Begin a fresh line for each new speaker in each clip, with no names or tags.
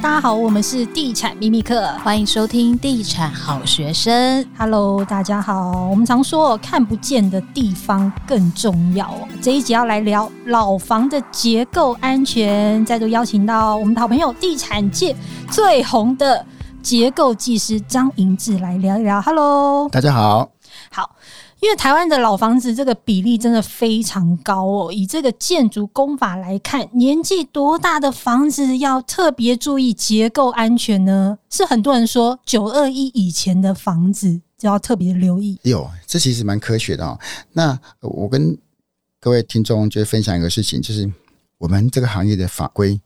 大家好，我们是地产秘密客，
欢迎收听地产好学生。
Hello，大家好。我们常说看不见的地方更重要哦。这一集要来聊老房的结构安全，再度邀请到我们的好朋友地产界最红的结构技师张银志来聊一聊。Hello，
大家好。
好。因为台湾的老房子这个比例真的非常高哦，以这个建筑工法来看，年纪多大的房子要特别注意结构安全呢？是很多人说九二一以前的房子就要特别留意。
有，这其实蛮科学的哦。那我跟各位听众就分享一个事情，就是我们这个行业的法规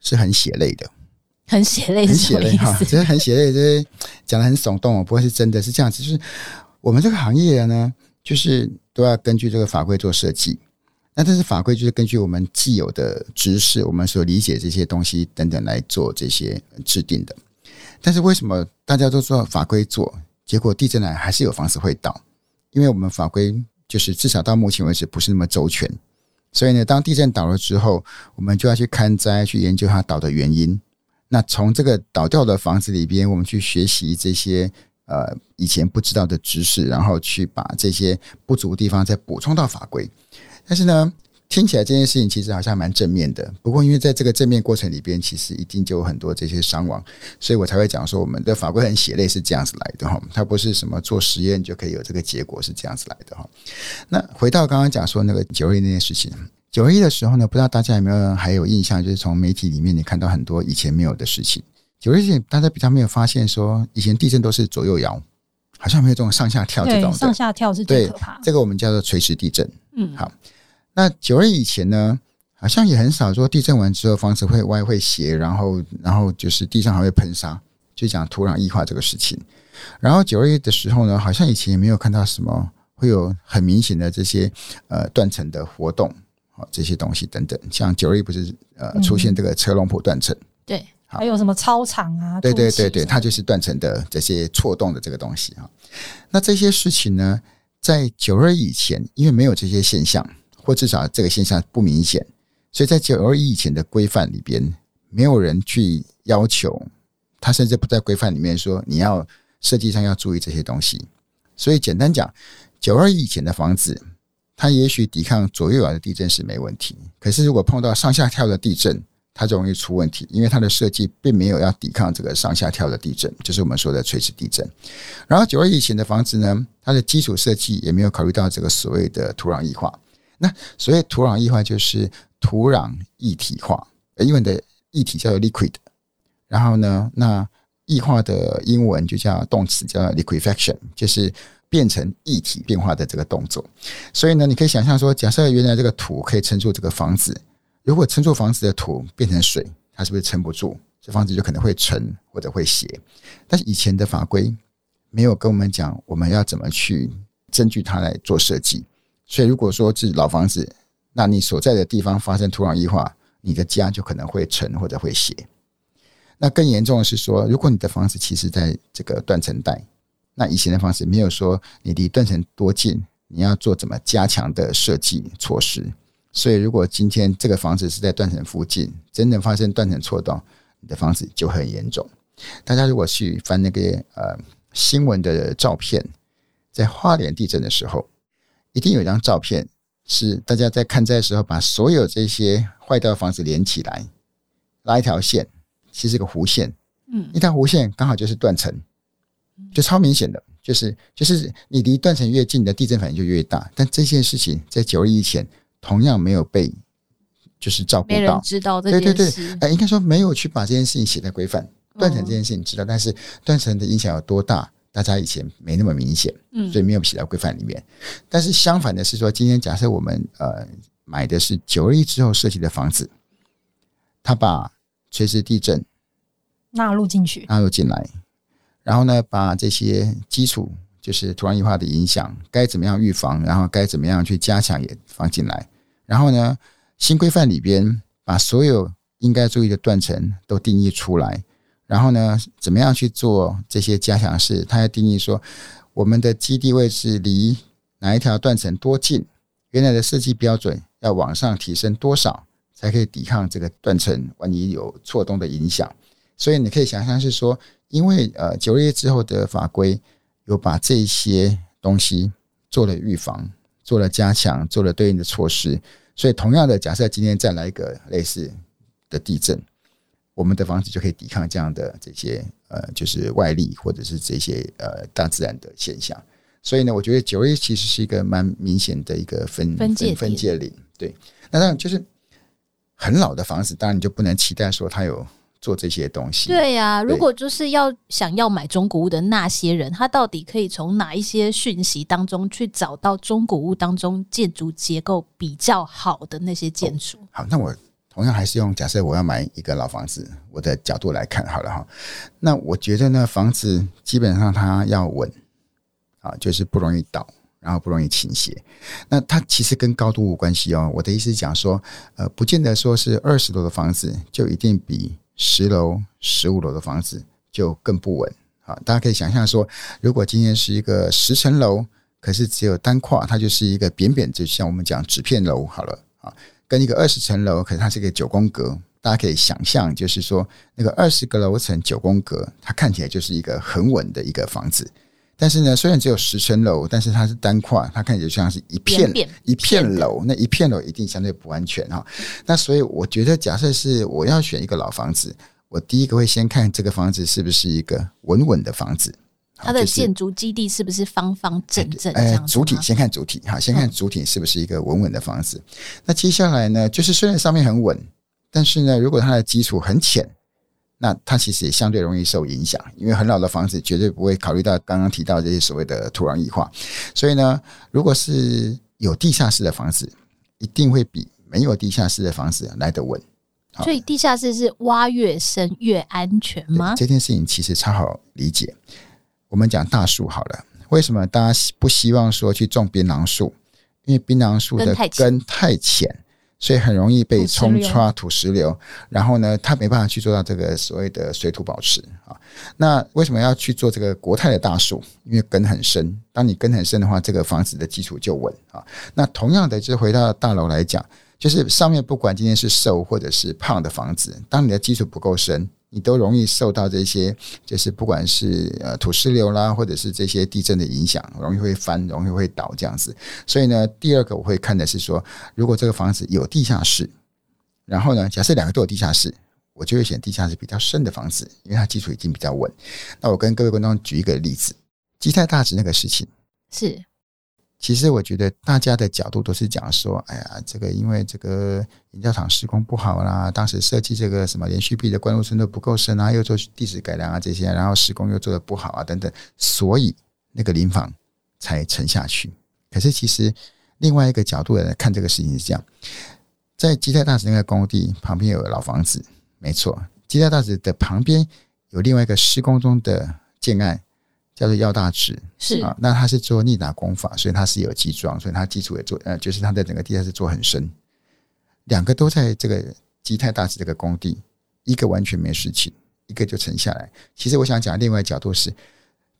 是很血泪的，
很血泪，
很血泪哈，就是很血泪，就是讲的很耸动哦，不会是真的是这样子，就是。我们这个行业呢，就是都要根据这个法规做设计。那这是法规，就是根据我们既有的知识，我们所理解这些东西等等来做这些制定的。但是为什么大家都说法规做，结果地震来还是有房子会倒？因为我们法规就是至少到目前为止不是那么周全。所以呢，当地震倒了之后，我们就要去勘灾，去研究它倒的原因。那从这个倒掉的房子里边，我们去学习这些。呃，以前不知道的知识，然后去把这些不足的地方再补充到法规。但是呢，听起来这件事情其实好像蛮正面的。不过，因为在这个正面过程里边，其实一定就有很多这些伤亡，所以我才会讲说，我们的法规很血泪，是这样子来的哈。它不是什么做实验就可以有这个结果，是这样子来的哈。那回到刚刚讲说那个九二一那件事情，九一的时候呢，不知道大家有没有还有印象，就是从媒体里面你看到很多以前没有的事情。九二一，大家比较没有发现说，以前地震都是左右摇，好像没有这种上下跳这种。
上下跳是最可怕。
这个我们叫做垂直地震。嗯，好。那九二以前呢，好像也很少说地震完之后房子会歪会斜，然后然后就是地上还会喷沙，就讲土壤异化这个事情。然后九二的时候呢，好像以前也没有看到什么会有很明显的这些呃断层的活动，好这些东西等等。像九二不是呃出现这个车龙坡断层？
对。还有什么操场啊？
对对对对，它就是断层的这些错动的这个东西哈。那这些事情呢，在九二以前，因为没有这些现象，或至少这个现象不明显，所以在九二以前的规范里边，没有人去要求，他甚至不在规范里面说你要设计上要注意这些东西。所以简单讲，九二以前的房子，它也许抵抗左右摇的地震是没问题，可是如果碰到上下跳的地震，它就容易出问题，因为它的设计并没有要抵抗这个上下跳的地震，就是我们说的垂直地震。然后九二以前的房子呢，它的基础设计也没有考虑到这个所谓的土壤异化。那所谓土壤异化就是土壤液体化，英文的液体叫做 liquid。然后呢，那异化的英文就叫动词叫 liquefaction，就是变成液体变化的这个动作。所以呢，你可以想象说，假设原来这个土可以撑住这个房子。如果撑住房子的土变成水，它是不是撑不住？这房子就可能会沉或者会斜。但是以前的法规没有跟我们讲我们要怎么去根据它来做设计。所以如果说是老房子，那你所在的地方发生土壤异化，你的家就可能会沉或者会斜。那更严重的是说，如果你的房子其实在这个断层带，那以前的房子没有说你离断层多近，你要做怎么加强的设计措施。所以，如果今天这个房子是在断层附近，真的发生断层错动，你的房子就很严重。大家如果去翻那个呃新闻的照片，在花莲地震的时候，一定有一张照片是大家在看灾的时候，把所有这些坏掉的房子连起来，拉一条线，其实是个弧线，嗯，一条弧线刚好就是断层，就超明显的，就是就是你离断层越近，你的地震反应就越大。但这件事情在九二一以前。同样没有被就是照顾到，
知道这件事。
对对对，哎，应该说没有去把这件事情写在规范。断层这件事情知道，但是断层的影响有多大，大家以前没那么明显，所以没有写在规范里面。但是相反的是说，今天假设我们呃买的是九二一之后设计的房子，他把垂直地震
纳入进去，
纳入进来，然后呢，把这些基础。就是土壤液化的影响，该怎么样预防，然后该怎么样去加强也放进来。然后呢，新规范里边把所有应该注意的断层都定义出来。然后呢，怎么样去做这些加强式？它要定义说，我们的基地位置离哪一条断层多近，原来的设计标准要往上提升多少，才可以抵抗这个断层万一有错动的影响。所以你可以想象是说，因为呃九月之后的法规有把这些东西做了预防、做了加强、做了对应的措施，所以同样的，假设今天再来一个类似的地震，我们的房子就可以抵抗这样的这些呃就是外力或者是这些呃大自然的现象。所以呢，我觉得九月其实是一个蛮明显的一个分
分界
分界岭。对，那当然就是很老的房子，当然你就不能期待说它有。做这些东西，
对呀、啊。如果就是要想要买中古屋的那些人，他到底可以从哪一些讯息当中去找到中古屋当中建筑结构比较好的那些建筑？哦，
好，那我同样还是用假设我要买一个老房子，我的角度来看好了哈。那我觉得呢，房子基本上它要稳啊，就是不容易倒，然后不容易倾斜。那它其实跟高度无关系哦。我的意思是讲说，呃，不见得说是二十楼的房子就一定比。十楼、十五楼的房子就更不稳啊！大家可以想象说，如果今天是一个十层楼，可是只有单跨，它就是一个扁扁，就像我们讲纸片楼好了啊。跟一个二十层楼，可是它是一个九宫格，大家可以想象，就是说那个二十个楼层九宫格，它看起来就是一个很稳的一个房子。但是呢，虽然只有十层楼，但是它是单跨，它看起来就像是一片一片楼，那一片楼一定相对不安全哈。那所以我觉得，假设是我要选一个老房子，我第一个会先看这个房子是不是一个稳稳的房子，
它的建筑基地是不是方方正正？
哎，主体先看主体哈，先看主体是不是一个稳稳的房子。那接下来呢，就是虽然上面很稳，但是呢，如果它的基础很浅。那它其实也相对容易受影响，因为很老的房子绝对不会考虑到刚刚提到这些所谓的土壤异化，所以呢，如果是有地下室的房子，一定会比没有地下室的房子来得稳。
所以地下室是挖越深越安全吗？
这件事情其实超好理解。我们讲大树好了，为什么大家不希望说去种槟榔树？因为槟榔树的根太浅。所以很容易被冲刷土石流，然后呢，它没办法去做到这个所谓的水土保持啊。那为什么要去做这个国泰的大树？因为根很深，当你根很深的话，这个房子的基础就稳啊。那同样的，就是回到大楼来讲，就是上面不管今天是瘦或者是胖的房子，当你的基础不够深。你都容易受到这些，就是不管是呃土石流啦，或者是这些地震的影响，容易会翻，容易会倒这样子。所以呢，第二个我会看的是说，如果这个房子有地下室，然后呢，假设两个都有地下室，我就会选地下室比较深的房子，因为它基础已经比较稳。那我跟各位观众举一个例子，基泰大直那个事情
是。
其实我觉得大家的角度都是讲说，哎呀，这个因为这个营造厂施工不好啦，当时设计这个什么连续壁的灌入深度不够深啊，又做地质改良啊这些，然后施工又做得不好啊等等，所以那个临房才沉下去。可是其实另外一个角度来看这个事情是这样，在基泰大直那个工地旁边有个老房子，没错，基泰大直的旁边有另外一个施工中的建案。叫做药大池是啊，那他是做逆打功法，所以他是有基桩，所以他基础也做呃，就是他的整个地下室做很深。两个都在这个基泰大池这个工地，一个完全没事情，一个就沉下来。其实我想讲另外一个角度是，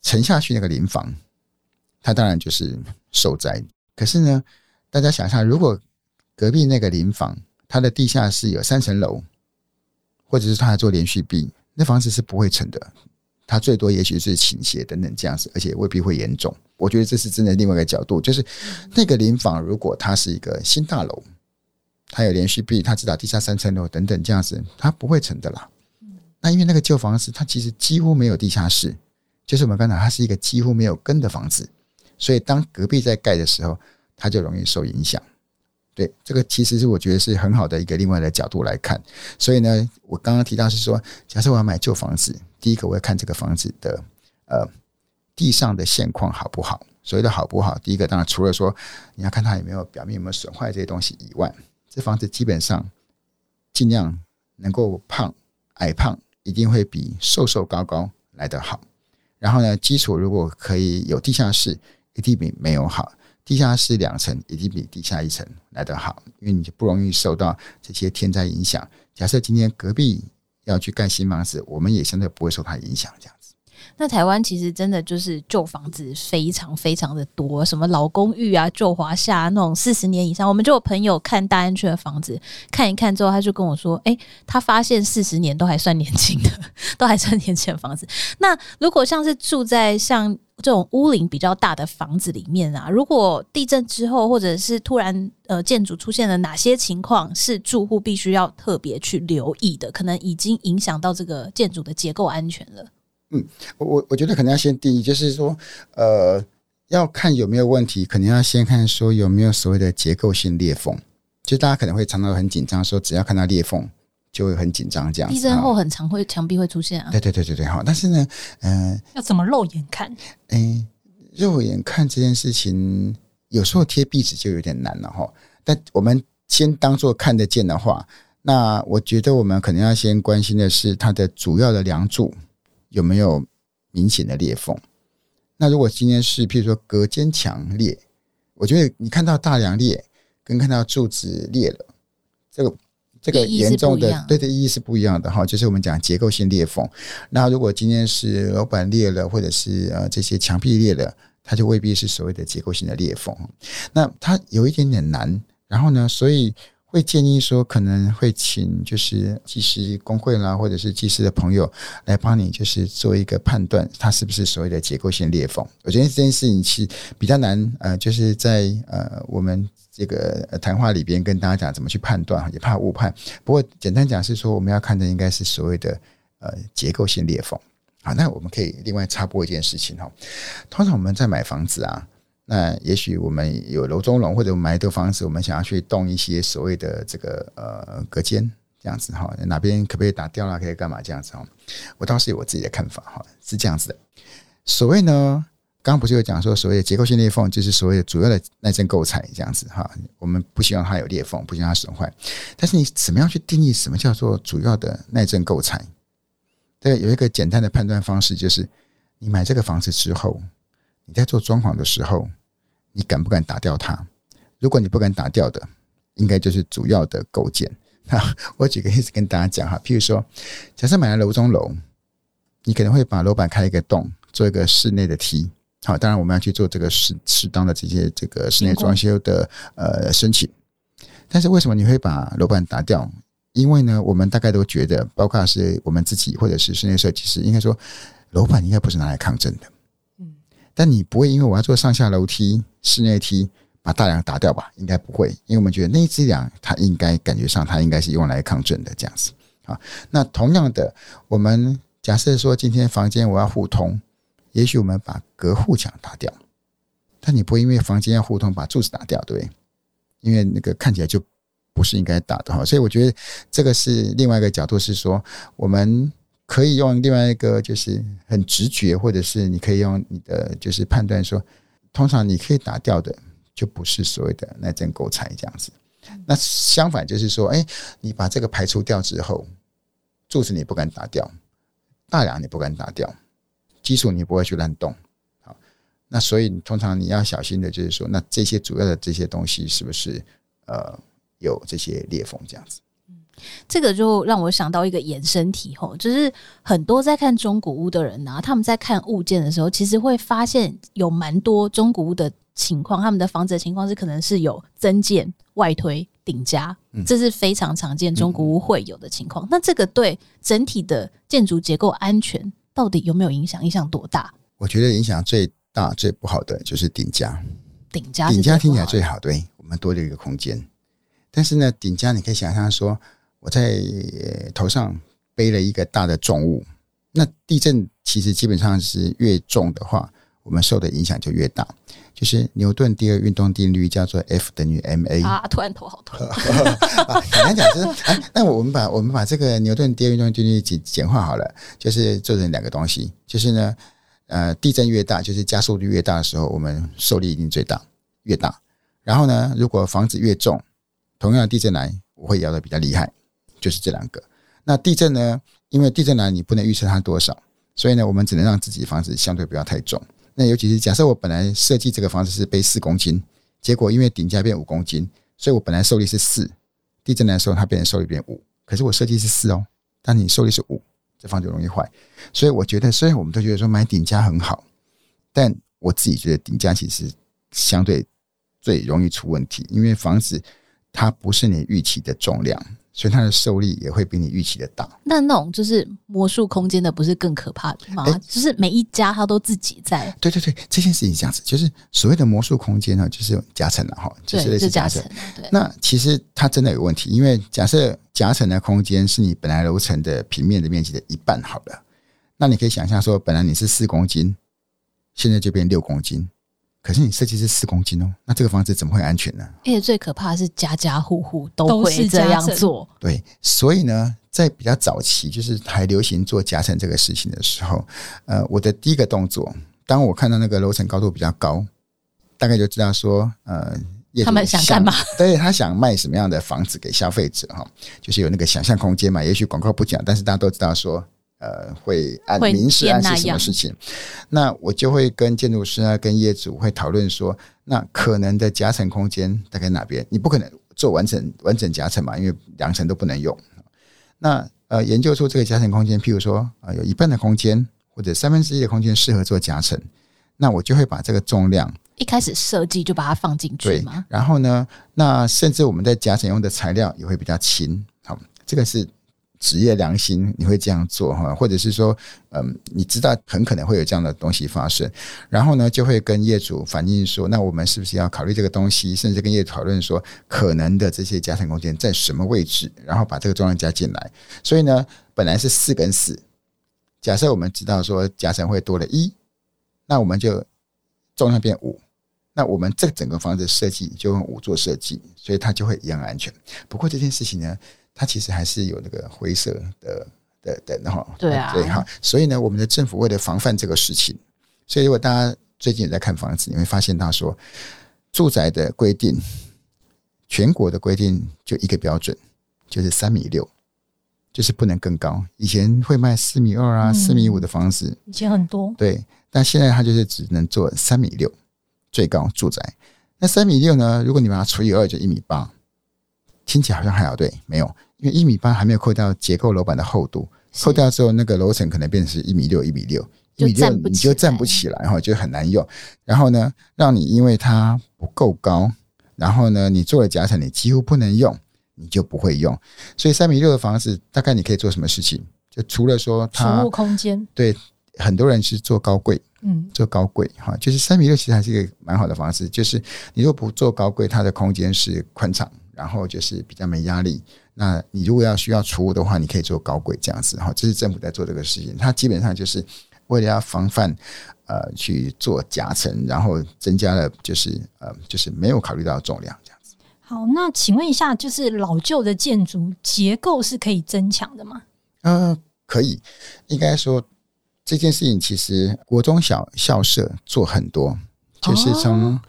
沉下去那个临房，它当然就是受灾。可是呢，大家想象，如果隔壁那个临房，它的地下室有三层楼，或者是它还做连续壁，那房子是不会沉的。它最多也许是倾斜等等这样子，而且未必会严重。我觉得这是真的另外一个角度，就是那个临房如果它是一个新大楼，它有连续壁，它只打地下三层楼等等这样子，它不会沉的啦。那因为那个旧房子它其实几乎没有地下室，就是我们刚才它是一个几乎没有根的房子，所以当隔壁在盖的时候，它就容易受影响。对，这个其实是我觉得是很好的一个另外的角度来看。所以呢，我刚刚提到是说，假设我要买旧房子，第一个我要看这个房子的呃地上的现况好不好。所谓的好不好，第一个当然除了说你要看它有没有表面有没有损坏这些东西以外，这房子基本上尽量能够胖矮胖一定会比瘦瘦高高来得好。然后呢，基础如果可以有地下室，一定比没有好。地下室两层一定比地下一层来得好，因为你就不容易受到这些天灾影响。假设今天隔壁要去盖新房子，我们也现在不会受它影响。这样，
那台湾其实真的就是旧房子非常非常的多，什么老公寓啊、旧华厦那种四十年以上，我们就有朋友看大安区的房子，看一看之后，他就跟我说：“哎、他发现四十年都还算年轻的，都还算年轻的房子。”那如果像是住在像这种屋龄比较大的房子里面啊，如果地震之后或者是突然呃建筑出现了哪些情况，是住户必须要特别去留意的，可能已经影响到这个建筑的结构安全了。
嗯，我我觉得可能要先定义，就是说，呃，要看有没有问题，可能要先看说有没有所谓的结构性裂缝。就大家可能会常常很紧张，说只要看到裂缝就会很紧张这样。
地震后很常会墙壁会出现啊。
对对对对对，好。但是呢，嗯、呃，
要怎么肉眼看？
哎，肉眼看这件事情，有时候贴壁纸就有点难了哈。但我们先当做看得见的话，那我觉得我们可能要先关心的是它的主要的梁柱。有没有明显的裂缝？那如果今天是譬如说隔间墙裂，我觉得你看到大梁裂跟看到柱子裂了，这个这个严重的对的意义是不一样的哈。就是我们讲结构性裂缝。那如果今天是楼板裂了，或者是呃这些墙壁裂了，它就未必是所谓的结构性的裂缝。那它有一点点难。然后呢，所以。会建议说，可能会请就是技师工会啦，或者是技师的朋友来帮你，就是做一个判断，它是不是所谓的结构性裂缝。我觉得这件事情是比较难，呃，就是在呃我们这个谈话里边跟大家讲怎么去判断，也怕误判。不过简单讲是说，我们要看的应该是所谓的呃结构性裂缝。好，那我们可以另外插播一件事情哈，通常我们在买房子啊。那也许我们有楼中楼，或者我们买一栋房子，我们想要去动一些所谓的这个呃隔间这样子哈，哪边可不可以打掉了，可以干嘛这样子哈？我倒是有我自己的看法哈，是这样子的。所谓呢，刚刚不是有讲说所谓结构性裂缝，就是所谓的主要的耐震构材这样子哈。我们不希望它有裂缝，不希望它损坏。但是你怎么样去定义什么叫做主要的耐震构材？对，有一个简单的判断方式，就是你买这个房子之后。你在做装潢的时候，你敢不敢打掉它？如果你不敢打掉的，应该就是主要的构件。哈，我举个例子跟大家讲哈，譬如说，假设买了楼中楼，你可能会把楼板开一个洞，做一个室内的梯。好，当然我们要去做这个适适当的这些这个室内装修的呃申请。但是为什么你会把楼板打掉？因为呢，我们大概都觉得，包括是我们自己或者是室内设计师，应该说楼板应该不是拿来抗震的。但你不会因为我要做上下楼梯、室内梯，把大梁打掉吧？应该不会，因为我们觉得那一支梁它应该感觉上它应该是用来抗震的这样子啊。那同样的，我们假设说今天房间我要互通，也许我们把隔户墙打掉，但你不会因为房间要互通把柱子打掉，对不对？因为那个看起来就不是应该打的哈。所以我觉得这个是另外一个角度，是说我们。可以用另外一个，就是很直觉，或者是你可以用你的就是判断说，通常你可以打掉的，就不是所谓的耐震构材这样子。那相反就是说，哎，你把这个排除掉之后，柱子你不敢打掉，大梁你不敢打掉，基础你不会去乱动。好，那所以通常你要小心的就是说，那这些主要的这些东西是不是呃有这些裂缝这样子？
这个就让我想到一个延伸题吼，就是很多在看中古屋的人啊，他们在看物件的时候，其实会发现有蛮多中古屋的情况，他们的房子的情况是可能是有增建、外推、顶加，这是非常常见中古屋会有的情况。那这个对整体的建筑结构安全到底有没有影响？影响多大？
我觉得影响最大、最不好的就是顶加。
顶加，
顶加听起来最好，对，我们多留一个空间。但是呢，顶加你可以想象说。我在头上背了一个大的重物，那地震其实基本上是越重的话，我们受的影响就越大。就是牛顿第二运动定律叫做 F 等于 ma
啊，突然头好痛 啊！
简单讲就是，哎，那我们把我们把这个牛顿第二运动定律简简化好了，就是做成两个东西，就是呢，呃，地震越大，就是加速度越大的时候，我们受力一定最大，越大。然后呢，如果房子越重，同样的地震来，我会摇的比较厉害。就是这两个。那地震呢？因为地震来你不能预测它多少，所以呢，我们只能让自己房子相对不要太重。那尤其是假设我本来设计这个房子是背四公斤，结果因为顶加变五公斤，所以我本来受力是四，地震来的时候它变成受力变五。可是我设计是四哦，但你受力是五，这房子容易坏。所以我觉得，虽然我们都觉得说买顶加很好，但我自己觉得顶加其实相对最容易出问题，因为房子它不是你预期的重量。所以它的受力也会比你预期的大。
那那种就是魔术空间的，不是更可怕的吗？欸、就是每一家它都自己在。
对对对，这件事情是这样子，就是所谓的魔术空间呢，就是夹层了哈，就是类似夹层。对，那其实它真的有问题，因为假设夹层的空间是你本来楼层的平面的面积的一半好了，那你可以想象说，本来你是四公斤，现在就变六公斤。可是你设计是四公斤哦，那这个房子怎么会安全呢？
而且最可怕的是家家户户都会这样做。
对，所以呢，在比较早期，就是还流行做夹层这个事情的时候，呃，我的第一个动作，当我看到那个楼层高度比较高，大概就知道说，呃，
他们想干嘛？
对，他想卖什么样的房子给消费者哈，就是有那个想象空间嘛。也许广告不讲，但是大家都知道说。呃，会按明示暗示什么事情？那我就会跟建筑师啊，跟业主会讨论说，那可能的夹层空间大概哪边？你不可能做完整完整夹层嘛，因为两层都不能用。那呃，研究出这个夹层空间，譬如说啊、呃，有一半的空间或者三分之一的空间适合做夹层，那我就会把这个重量
一开始设计就把它放进去嘛。
对，然后呢，那甚至我们在夹层用的材料也会比较轻。好，这个是。职业良心，你会这样做哈，或者是说，嗯，你知道很可能会有这样的东西发生，然后呢，就会跟业主反映说，那我们是不是要考虑这个东西，甚至跟业主讨论说，可能的这些夹层空间在什么位置，然后把这个重量加进来。所以呢，本来是四跟四，假设我们知道说夹层会多了一，那我们就重量变五，那我们这整个房子设计就用五做设计，所以它就会一样安全。不过这件事情呢，它其实还是有那个灰色的的的哈，
对啊，
对哈，所以呢，我们的政府为了防范这个事情，所以如果大家最近也在看房子，你会发现他说，住宅的规定，全国的规定就一个标准，就是三米六，就是不能更高。以前会卖四米二啊、四米五的房子，
以前很多，
对，但现在它就是只能做三米六最高住宅。那三米六呢，如果你把它除以二，就一米八。听起来好像还好，对，没有，因为一米八还没有扣掉结构楼板的厚度，扣掉之后，那个楼层可能变成是一米六、一米六、一米六，你就站不起来，然后就很难用。然后呢，让你因为它不够高，然后呢，你做了夹层，你几乎不能用，你就不会用。所以三米六的房子，大概你可以做什么事情？就除了说它
储物空间，
对，很多人是做高柜，嗯，做高柜哈，就是三米六其实还是一个蛮好的方式，就是你若不做高柜，它的空间是宽敞。然后就是比较没压力。那你如果要需要储物的话，你可以做高柜这样子哈。这是政府在做这个事情，它基本上就是为了要防范呃去做夹层，然后增加了就是呃就是没有考虑到重量这样子。
好，那请问一下，就是老旧的建筑结构是可以增强的吗？
呃，可以。应该说这件事情其实国中小校舍做很多，就是从。哦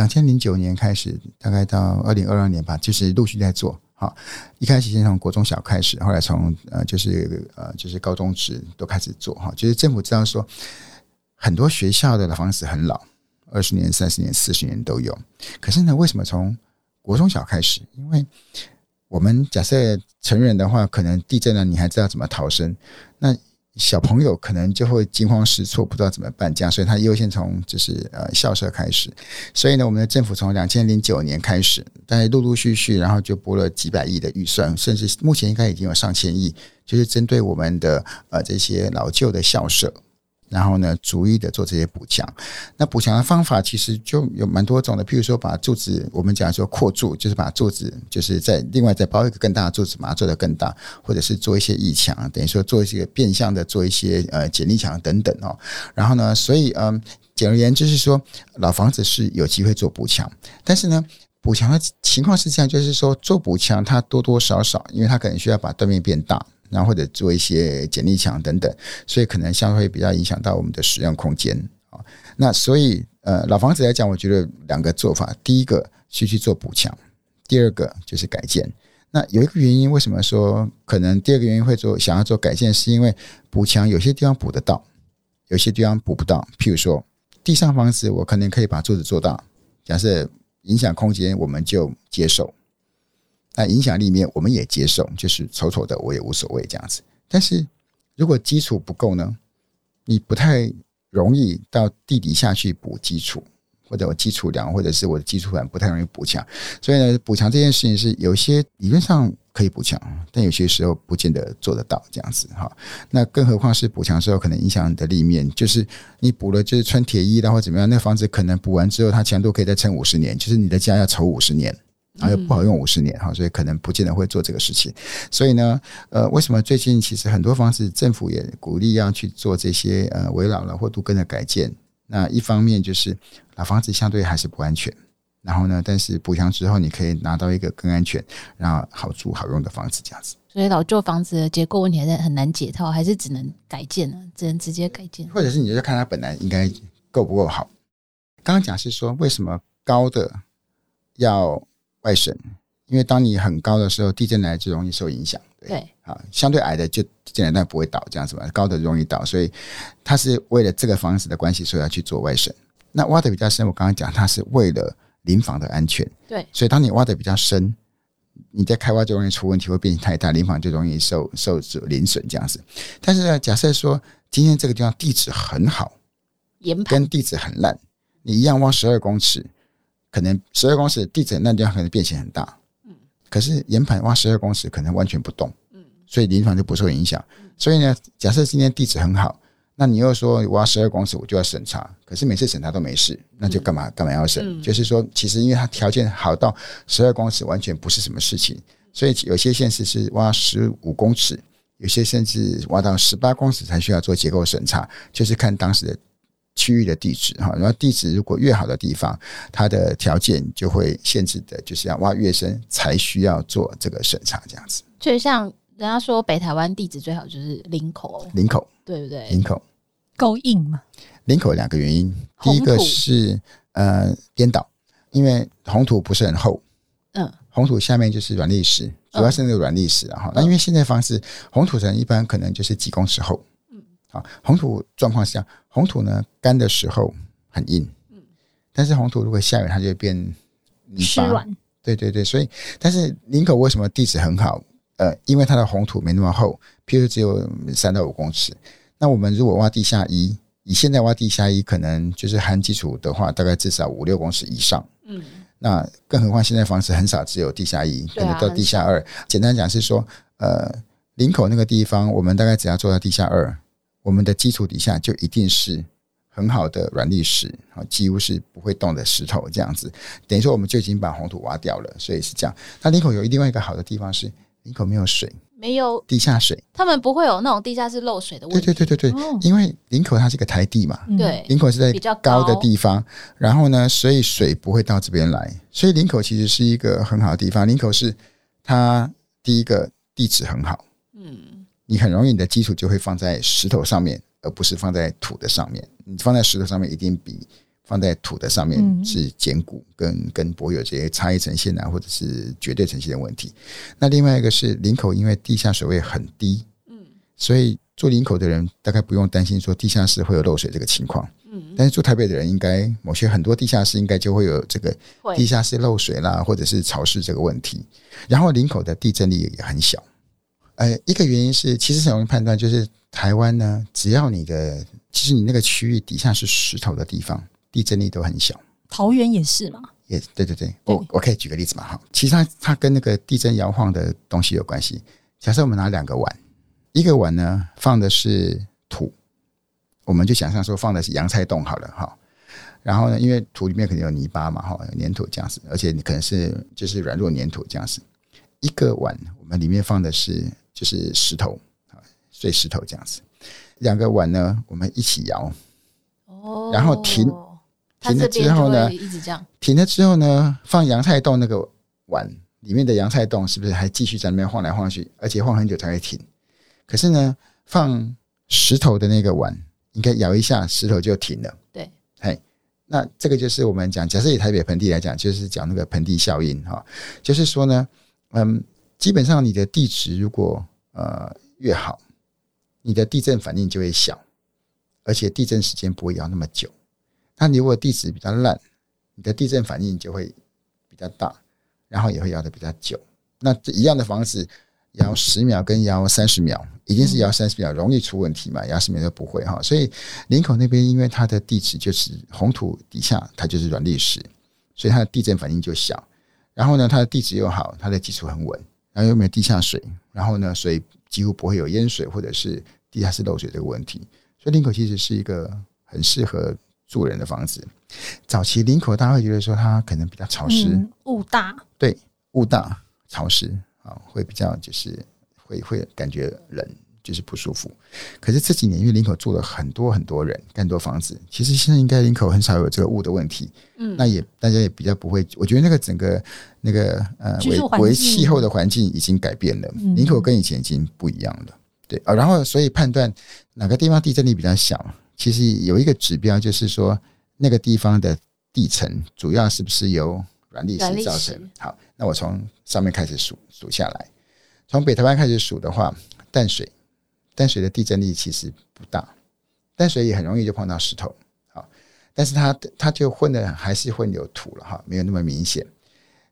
两千零九年开始，大概到二零二二年吧，就是陆续在做。好，一开始先从国中小开始，后来从呃，就是呃，就是高中职都开始做。哈，就是政府知道说，很多学校的房子很老，二十年、三十年、四十年都有。可是呢，为什么从国中小开始？因为我们假设成人的话，可能地震了，你还知道怎么逃生。那小朋友可能就会惊慌失措，不知道怎么办，这样，所以他优先从就是呃校舍开始。所以呢，我们的政府从两千零九年开始，但陆陆续续，然后就拨了几百亿的预算，甚至目前应该已经有上千亿，就是针对我们的呃这些老旧的校舍。然后呢，逐一的做这些补强。那补强的方法其实就有蛮多种的，譬如说把柱子，我们讲说扩柱，就是把柱子，就是在另外再包一个更大的柱子，把它做得更大，或者是做一些异墙，等于说做一些变相的做一些呃剪力墙等等哦。然后呢，所以嗯，简而言之是说，老房子是有机会做补强，但是呢，补强的情况是这样，就是说做补强它多多少少，因为它可能需要把断面变大。然后或者做一些剪力墙等等，所以可能相对会比较影响到我们的使用空间啊。那所以呃，老房子来讲，我觉得两个做法，第一个是去做补墙，第二个就是改建。那有一个原因，为什么说可能第二个原因会做想要做改建，是因为补墙有些地方补得到，有些地方补不到。譬如说地上房子，我可能可以把柱子做大，假设影响空间，我们就接受。那影响力面我们也接受，就是丑丑的我也无所谓这样子。但是如果基础不够呢，你不太容易到地底下去补基础。或者我基础梁，或者是我的基础板不太容易补强，所以呢，补强这件事情是有些理论上可以补强，但有些时候不见得做得到这样子哈。那更何况是补强之后，可能影响你的立面，就是你补了就是穿铁衣，然后怎么样，那房子可能补完之后，它强度可以再撑五十年，就是你的家要丑五十年，然后又不好用五十年哈，所以可能不见得会做这个事情。所以呢，呃，为什么最近其实很多房子政府也鼓励要去做这些呃围老了或都更的改建？那一方面就是老房子相对还是不安全，然后呢，但是补强之后你可以拿到一个更安全、然后好住好用的房子这样子。
所以老旧房子的结构问题还是很难解套，还是只能改建呢？只能直接改建，
或者是你就看它本来应该够不够好。刚刚讲是说为什么高的要外省？因为当你很高的时候，地震来就容易受影响。对，啊，相对矮的就简单不会倒，这样子吧。高的容易倒，所以它是为了这个房子的关系，所以要去做外省。那挖的比较深，我刚刚讲，它是为了临房的安全。
对，
所以当你挖的比较深，你在开挖就容易出问题，会变形太大，临房就容易受受临损这样子。但是呢，假设说今天这个地方地质很好，跟地质很烂，你一样挖十二公尺，可能十二公尺地质那地方可能变形很大。嗯可是岩盘挖十二公尺可能完全不动，嗯所以临床就不受影响。所以呢，假设今天地质很好，那你又说挖十二公尺我就要审查，可是每次审查都没事，那就干嘛干嘛要审？就是说，其实因为它条件好到十二公尺完全不是什么事情，所以有些县市是挖十五公尺，有些甚至挖到十八公尺才需要做结构审查，就是看当时的。区域的地址哈，然后地址如果越好的地方，它的条件就会限制的，就是要挖越深才需要做这个审查这样子。
就像人家说北台湾地址最好就是林口，
林口
对不对？
林口
够硬吗？
林口两个原因，第一个是呃颠倒，因为红土不是很厚，嗯，红土下面就是软砾石，主要是那个软砾石然后那因为现在方式红土层一般可能就是几公尺厚。啊，红土状况是这样，红土呢干的时候很硬，嗯，但是红土如果下雨，它就会变泥巴，湿软。对对对，所以但是林口为什么地质很好？呃，因为它的红土没那么厚，譬如只有三到五公尺。那我们如果挖地下一，以现在挖地下一，可能就是含基础的话，大概至少五六公尺以上。嗯，那更何况现在房子很少只有地下一，可能到地下二。简单讲是说，呃，林口那个地方，我们大概只要做到地下二。我们的基础底下就一定是很好的软礫石，啊，几乎是不会动的石头，这样子，等于说我们就已经把红土挖掉了，所以是这样。那林口有另外一个好的地方是，林口没有水，
没有。
地下水，
他们不会有那种地下室漏水的问题。
对对对对对，因为林口它是一个台地嘛，
对，
林口是在比较高的地方，然后呢，所以水不会到这边来，所以林口其实是一个很好的地方。林口是它第一个地质很好，嗯。你很容易，你的基础就会放在石头上面，而不是放在土的上面。你放在石头上面，一定比放在土的上面是坚固，跟跟柏油这些差异呈现啊，或者是绝对呈现的问题。那另外一个是林口，因为地下水位很低，嗯，所以住林口的人大概不用担心说地下室会有漏水这个情况，嗯。但是住台北的人，应该某些很多地下室应该就会有这个地下室漏水啦，或者是潮湿这个问题。然后林口的地震力也很小。呃，一个原因是，其实很容易判断，就是台湾呢，只要你的，其实你那个区域底下是石头的地方，地震力都很小。
桃园也是嘛？
也对对对，我我可以举个例子嘛，哈，其实它它跟那个地震摇晃的东西有关系。假设我们拿两个碗，一个碗呢放的是土，我们就想象说放的是洋菜冻好了哈，然后呢，因为土里面肯定有泥巴嘛，哈，有粘土这样子，而且你可能是就是软弱粘土这样子。一个碗我们里面放的是。就是石头啊，碎石头这样子。两个碗呢，我们一起摇，哦，然后停，停了之后呢，
一直这样，
停了之后呢，放洋菜冻那个碗里面的洋菜冻是不是还继续在那边晃来晃去，而且晃很久才会停？可是呢，放石头的那个碗，应该摇一下，石头就停了。
对，
嘿，那这个就是我们讲，假设以台北盆地来讲，就是讲那个盆地效应哈，就是说呢，嗯。基本上，你的地质如果呃越好，你的地震反应就会小，而且地震时间不会摇那么久。那你如果地质比较烂，你的地震反应就会比较大，然后也会摇的比较久。那这一样的房子，摇十秒跟摇三十秒，一定是摇三十秒容易出问题嘛，摇十秒都不会哈。所以林口那边因为它的地质就是红土底下，它就是软砾石，所以它的地震反应就小。然后呢，它的地质又好，它的基础很稳，然后又没有地下水，然后呢，所以几乎不会有淹水或者是地下室漏水这个问题。所以林口其实是一个很适合住人的房子。早期林口大家会觉得说它可能比较潮湿，
嗯、雾大，
对，雾大潮湿啊，会比较就是会会感觉冷。就是不舒服，可是这几年因为林口住了很多很多人，更多房子，其实现在应该林口很少有这个雾的问题。嗯，那也大家也比较不会，我觉得那个整个那个呃为为气候的环境已经改变了，林口跟以前已经不一样了。对啊，然后所以判断哪个地方地震力比较小，其实有一个指标就是说那个地方的地层主要是不是由软砾石造成。好，那我从上面开始数数下来，从北台湾开始数的话，淡水。淡水的地震力其实不大，淡水也很容易就碰到石头，好，但是它它就混的还是混有土了哈，没有那么明显。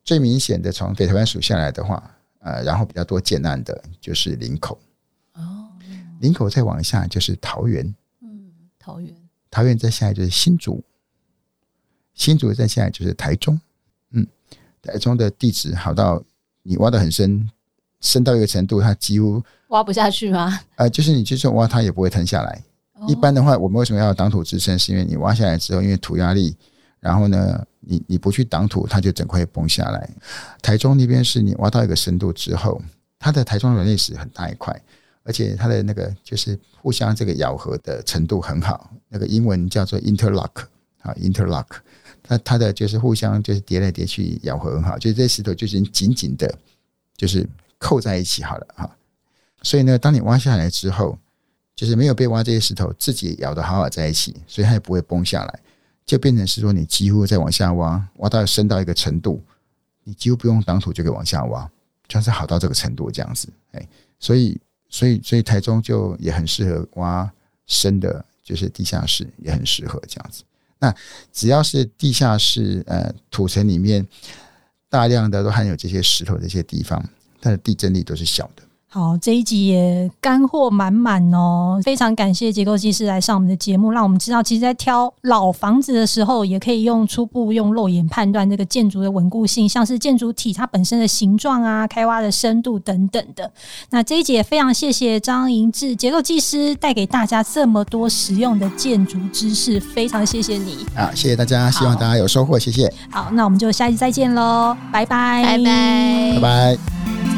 最明显的从北台湾数下来的话，呃，然后比较多建案的就是林口，哦，林口再往下就是桃园，嗯，
桃园，
桃园再下来就是新竹，新竹再下来就是台中，嗯，台中的地质好到你挖得很深。深到一个程度，它几乎
挖不下去吗？
呃，就是你就算挖，它也不会吞下来。哦、一般的话，我们为什么要挡土支撑？是因为你挖下来之后，因为土压力，然后呢，你你不去挡土，它就整块崩下来。台中那边是你挖到一个深度之后，它的台中软礫石很大一块，而且它的那个就是互相这个咬合的程度很好，那个英文叫做 interlock 啊，interlock，它它的就是互相就是叠来叠去咬合很好，就是这石头就是紧紧的，就是。扣在一起好了哈，所以呢，当你挖下来之后，就是没有被挖这些石头自己咬得好好在一起，所以它也不会崩下来，就变成是说你几乎再往下挖，挖到深到一个程度，你几乎不用挡土就可以往下挖，就是好到这个程度这样子，哎，所以所以所以台中就也很适合挖深的，就是地下室也很适合这样子。那只要是地下室呃土层里面大量的都含有这些石头这些地方。它的地震力都是小的。
好，这一集也干货满满哦！非常感谢结构技师来上我们的节目，让我们知道，其实，在挑老房子的时候，也可以用初步用肉眼判断这个建筑的稳固性，像是建筑体它本身的形状啊、开挖的深度等等的。那这一集也非常谢谢张银志结构技师带给大家这么多实用的建筑知识，非常谢谢你。
好，谢谢大家，希望大家有收获，谢谢。
好，那我们就下一集再见喽，拜拜，
拜拜，
拜拜。